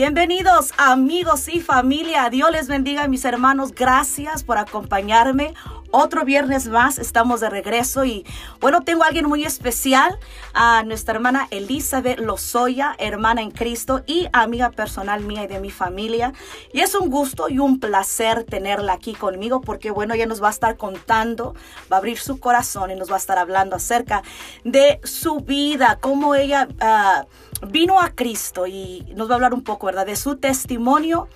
Bienvenidos amigos y familia. Dios les bendiga mis hermanos. Gracias por acompañarme. Otro viernes más estamos de regreso y bueno, tengo a alguien muy especial, a nuestra hermana Elizabeth Lozoya, hermana en Cristo y amiga personal mía y de mi familia. Y es un gusto y un placer tenerla aquí conmigo porque bueno, ella nos va a estar contando, va a abrir su corazón y nos va a estar hablando acerca de su vida, cómo ella... Uh, vino a Cristo y nos va a hablar un poco, ¿verdad? De su testimonio.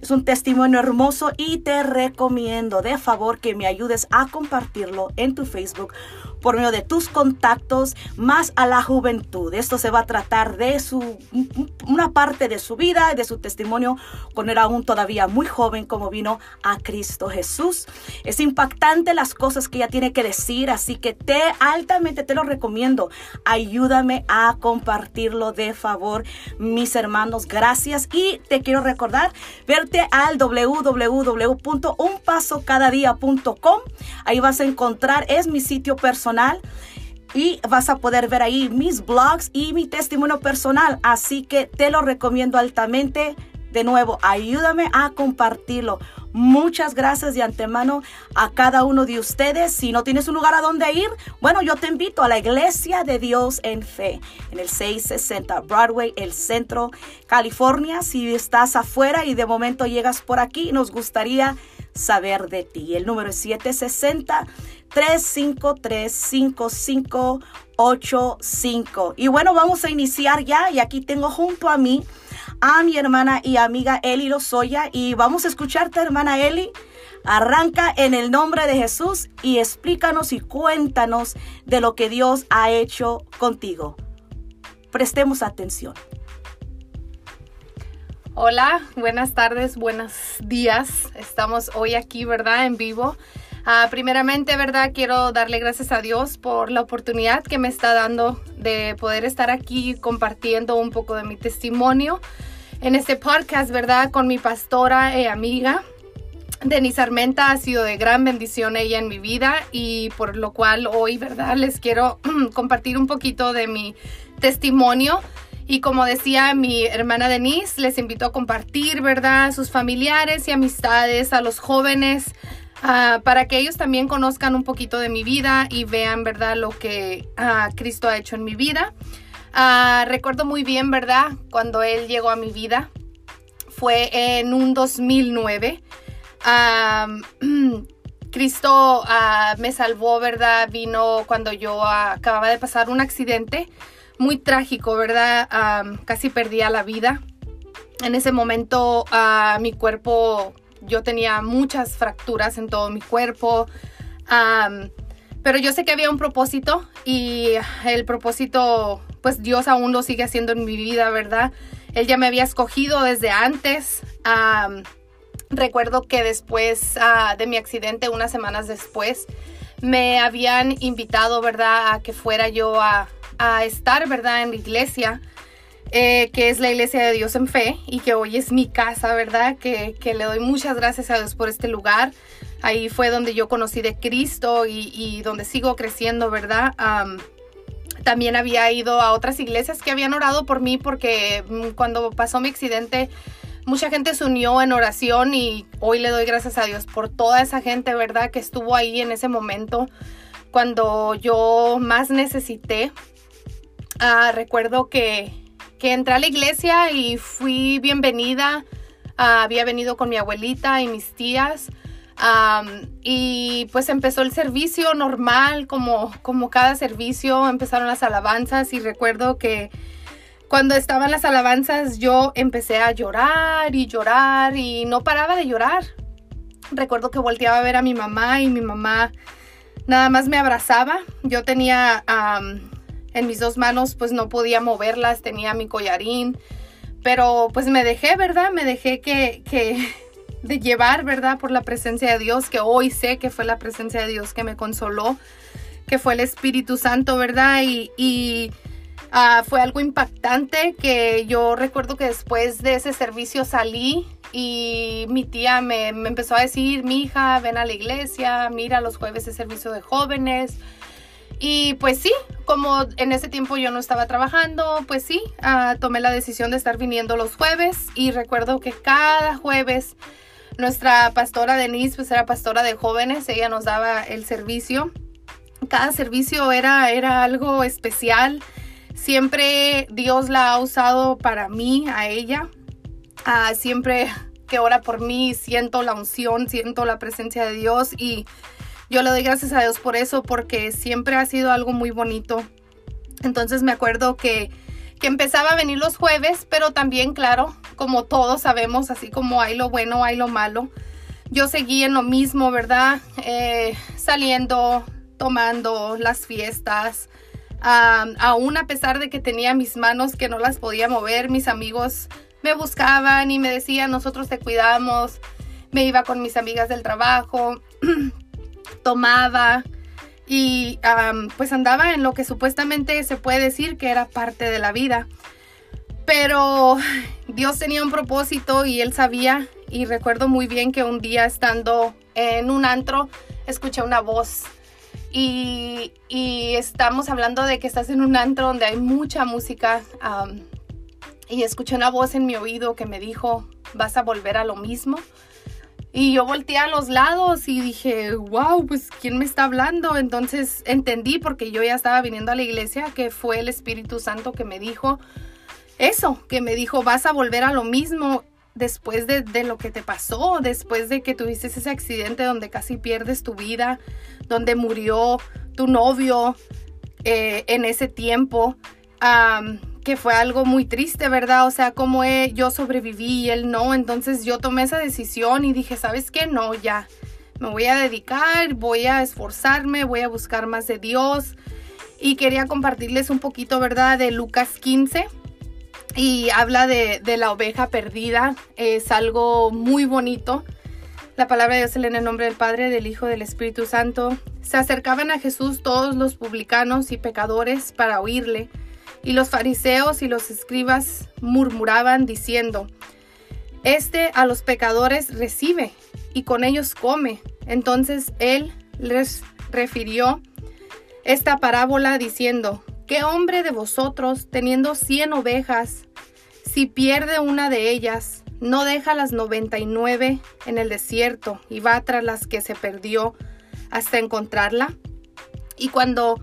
Es un testimonio hermoso y te recomiendo de favor que me ayudes a compartirlo en tu Facebook por medio de tus contactos más a la juventud. Esto se va a tratar de su una parte de su vida de su testimonio cuando era aún todavía muy joven como vino a Cristo Jesús. Es impactante las cosas que ella tiene que decir, así que te altamente te lo recomiendo. Ayúdame a compartirlo de favor, mis hermanos. Gracias y te quiero recordar verte al www.unpasocadadia.com. Ahí vas a encontrar es mi sitio personal y vas a poder ver ahí mis blogs y mi testimonio personal. Así que te lo recomiendo altamente. De nuevo, ayúdame a compartirlo. Muchas gracias de antemano a cada uno de ustedes. Si no tienes un lugar a donde ir, bueno, yo te invito a la Iglesia de Dios en Fe, en el 660 Broadway, el centro, California. Si estás afuera y de momento llegas por aquí, nos gustaría saber de ti. El número es 760 353-5585. Y bueno, vamos a iniciar ya. Y aquí tengo junto a mí a mi hermana y amiga Eli Lozoya. Y vamos a escucharte, hermana Eli. Arranca en el nombre de Jesús y explícanos y cuéntanos de lo que Dios ha hecho contigo. Prestemos atención. Hola, buenas tardes, buenos días. Estamos hoy aquí, ¿verdad? En vivo Ah, primeramente, ¿verdad? Quiero darle gracias a Dios por la oportunidad que me está dando de poder estar aquí compartiendo un poco de mi testimonio en este podcast, ¿verdad? Con mi pastora y amiga. Denise Armenta ha sido de gran bendición ella en mi vida y por lo cual hoy, ¿verdad? Les quiero compartir un poquito de mi testimonio. Y como decía mi hermana Denise, les invito a compartir, ¿verdad? Sus familiares y amistades, a los jóvenes, Ah, para que ellos también conozcan un poquito de mi vida y vean, ¿verdad?, lo que ah, Cristo ha hecho en mi vida. Ah, recuerdo muy bien, ¿verdad?, cuando Él llegó a mi vida. Fue en un 2009. Cristo me salvó, ¿verdad? Vino cuando yo acababa de pasar un accidente muy trágico, ¿verdad? casi perdía la vida. En ese momento mi cuerpo yo tenía muchas fracturas en todo mi cuerpo. pero yo sé que había un propósito y el propósito, pues Dios aún lo sigue haciendo en mi vida, ¿verdad? Él ya me había escogido desde antes. recuerdo que después ah, de mi accidente, unas semanas después, me habían invitado, ¿verdad?, a que fuera yo a, a estar, ¿verdad?, en la iglesia. Eh, que es la Iglesia de Dios en Fe y que hoy es mi casa, ¿verdad? Que, le doy muchas gracias a Dios por este lugar. Ahí fue donde yo conocí de Cristo y, donde sigo creciendo, ¿verdad? también había ido a otras iglesias que habían orado por mí porque mm, cuando pasó mi accidente mucha gente se unió en oración y hoy le doy gracias a Dios por toda esa gente, ¿verdad? Que estuvo ahí en ese momento cuando yo más necesité. Ah, recuerdo que que entré a la iglesia y fui bienvenida. Ah, había venido con mi abuelita y mis tías. y pues empezó el servicio normal, como, como cada servicio, empezaron las alabanzas y recuerdo que cuando estaban las alabanzas yo empecé a llorar y llorar y no paraba de llorar. Recuerdo que volteaba a ver a mi mamá y mi mamá nada más me abrazaba. Yo tenía en mis dos manos pues no podía moverlas, tenía mi collarín, pero pues me dejé, ¿verdad? Me dejé que, que de llevar, ¿verdad? Por la presencia de Dios, que hoy sé que fue la presencia de Dios que me consoló, que fue el Espíritu Santo, ¿verdad? Y, ah, fue algo impactante que yo recuerdo que después de ese servicio salí y mi tía me, me empezó a decir, mi hija, ven a la iglesia, mira los jueves de servicio de jóvenes Y pues sí, como en ese tiempo yo no estaba trabajando, pues sí, uh, tomé la decisión de estar viniendo los jueves y recuerdo que cada jueves nuestra pastora Denise pues era pastora de jóvenes, ella nos daba el servicio. Cada servicio era, era algo especial. Siempre Dios la ha usado para mí, a ella. Uh, siempre que ora por mí siento la unción, siento la presencia de Dios y yo le doy gracias a Dios por eso porque siempre ha sido algo muy bonito. Entonces me acuerdo que, que empezaba a venir los jueves, pero también, claro, como todos sabemos, así como hay lo bueno, hay lo malo. Yo seguí en lo mismo, ¿verdad? Eh, saliendo, tomando las fiestas. Aún a pesar de que tenía mis manos que no las podía mover, mis amigos me buscaban y me decían, nosotros te cuidamos. Me iba con mis amigas del trabajo. tomaba y pues andaba en lo que supuestamente se puede decir que era parte de la vida. Pero Dios tenía un propósito y él sabía y recuerdo muy bien que un día estando en un antro escuché una voz y, estamos hablando de que estás en un antro donde hay mucha música y escuché una voz en mi oído que me dijo, vas a volver a lo mismo. Y yo volteé a los lados y dije, wow, pues ¿quién me está hablando? Entonces entendí porque yo ya estaba viniendo a la iglesia que fue el Espíritu Santo que me dijo eso, que me dijo, vas a volver a lo mismo después de, lo que te pasó, después de que tuviste ese accidente donde casi pierdes tu vida, donde murió tu novio eh, en ese tiempo fue algo muy triste, ¿verdad? O sea, como yo sobreviví y él no. Entonces yo tomé esa decisión y dije, ¿sabes qué? No, ya. Me voy a dedicar, voy a esforzarme, voy a buscar más de Dios. Y quería compartirles un poquito, ¿verdad? De Lucas 15. Y habla de, la oveja perdida. Es algo muy bonito. La palabra de Dios en el nombre del Padre, del Hijo, del Espíritu Santo. Se acercaban a Jesús todos los publicanos y pecadores para oírle. Y los fariseos y los escribas murmuraban diciendo, Este a los pecadores recibe y con ellos come. Entonces él les refirió esta parábola diciendo, ¿qué hombre de vosotros, teniendo cien ovejas, si pierde una de ellas, no deja las noventa y nueve en el desierto y va tras las que se perdió hasta encontrarla? Y cuando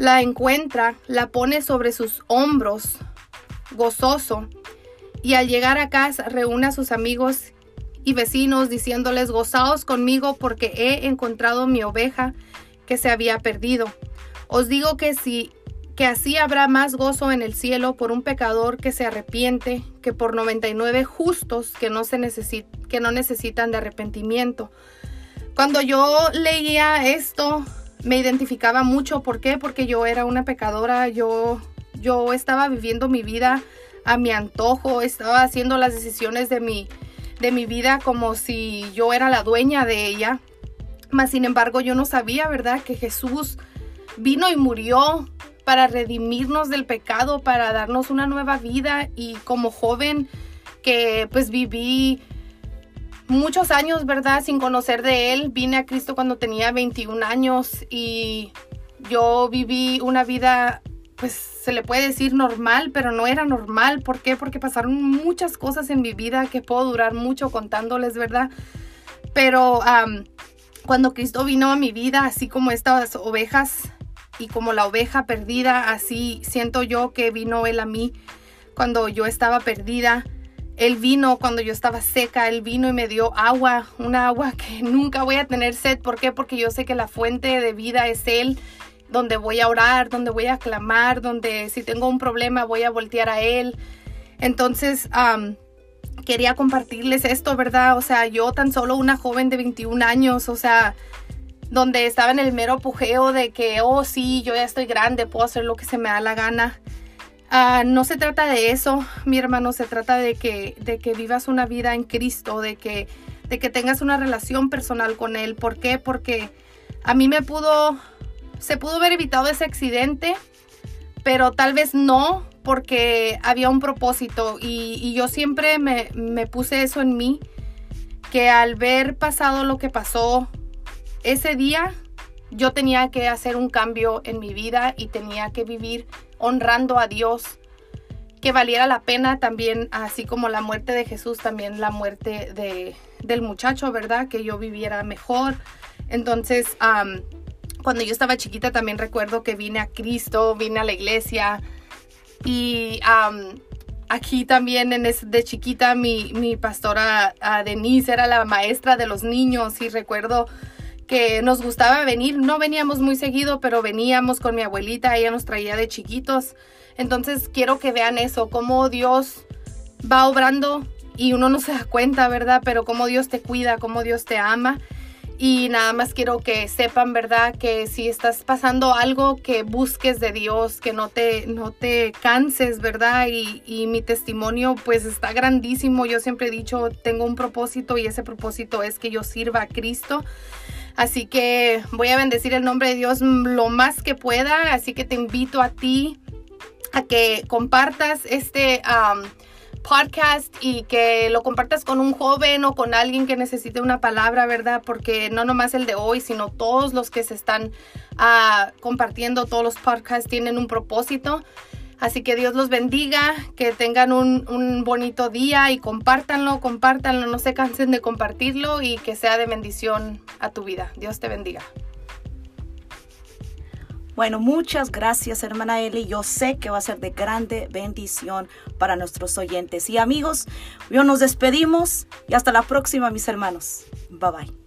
la encuentra, la pone sobre sus hombros, gozoso, y al llegar a casa reúne a sus amigos y vecinos diciéndoles, gozaos conmigo porque he encontrado mi oveja que se había perdido. Os digo que si que así habrá más gozo en el cielo por un pecador que se arrepiente que por 99 justos que no, se que no necesitan de arrepentimiento. Cuando yo leía esto, me identificaba mucho. ¿Por qué? Porque yo era una pecadora, yo, yo estaba viviendo mi vida a mi antojo, estaba haciendo las decisiones de mi, de mi vida como si yo era la dueña de ella. Mas sin embargo yo no sabía, ¿verdad? Que Jesús vino y murió para redimirnos del pecado, para darnos una nueva vida y como joven que pues viví muchos años, ¿verdad? Sin conocer de él. Vine a Cristo cuando tenía 21 años y yo viví una vida, pues se le puede decir normal, pero no era normal. ¿Por qué? Porque pasaron muchas cosas en mi vida que puedo durar mucho contándoles, ¿verdad? Pero cuando Cristo vino a mi vida, así como estas ovejas y como la oveja perdida, así siento yo que vino Él a mí cuando yo estaba perdida él vino cuando yo estaba seca, Él vino y me dio agua, una agua que nunca voy a tener sed. ¿Por qué? Porque yo sé que la fuente de vida es Él, donde voy a orar, donde voy a clamar, donde si tengo un problema voy a voltear a Él. Entonces, quería compartirles esto, ¿verdad? O sea, yo tan solo una joven de 21 años, o sea, donde estaba en el mero pujeo de que, oh sí, yo ya estoy grande, puedo hacer lo que se me da la gana. Ah, no se trata de eso, mi hermano, se trata de que, de que vivas una vida en Cristo, de que, de que tengas una relación personal con Él. ¿Por qué? Porque a mí me pudo, se pudo haber evitado ese accidente, pero tal vez no, porque había un propósito y, y yo siempre me, me puse eso en mí, que al ver pasado lo que pasó ese día, yo tenía que hacer un cambio en mi vida y tenía que vivir honrando a Dios, que valiera la pena también, así como la muerte de Jesús, también la muerte de, del muchacho, ¿verdad? Que yo viviera mejor. Entonces, cuando yo estaba chiquita también recuerdo que vine a Cristo, vine a la iglesia y aquí también en de chiquita mi, mi pastora Denise era la maestra de los niños y recuerdo que nos gustaba venir, no veníamos muy seguido, pero veníamos con mi abuelita, ella nos traía de chiquitos. Entonces quiero que vean eso, cómo Dios va obrando y uno no se da cuenta, ¿verdad? Pero cómo Dios te cuida, cómo Dios te ama y nada más quiero que sepan, ¿verdad? Que si estás pasando algo, que busques de Dios, que no te, no te canses, ¿verdad? Y, y mi testimonio pues está grandísimo. Yo siempre he dicho, tengo un propósito y ese propósito es que yo sirva a Cristo. Así que voy a bendecir el nombre de Dios lo más que pueda. Así que te invito a ti a que compartas este podcast y que lo compartas con un joven o con alguien que necesite una palabra, ¿verdad? Porque no nomás el de hoy, sino todos los que se están ah, compartiendo, todos los podcasts tienen un propósito. Así que Dios los bendiga, que tengan un, bonito día y compártanlo, compártanlo, no se cansen de compartirlo y que sea de bendición a tu vida. Dios te bendiga. Bueno, muchas gracias, hermana Eli. Yo sé que va a ser de grande bendición para nuestros oyentes. Y amigos, yo nos despedimos y hasta la próxima, mis hermanos. Bye bye.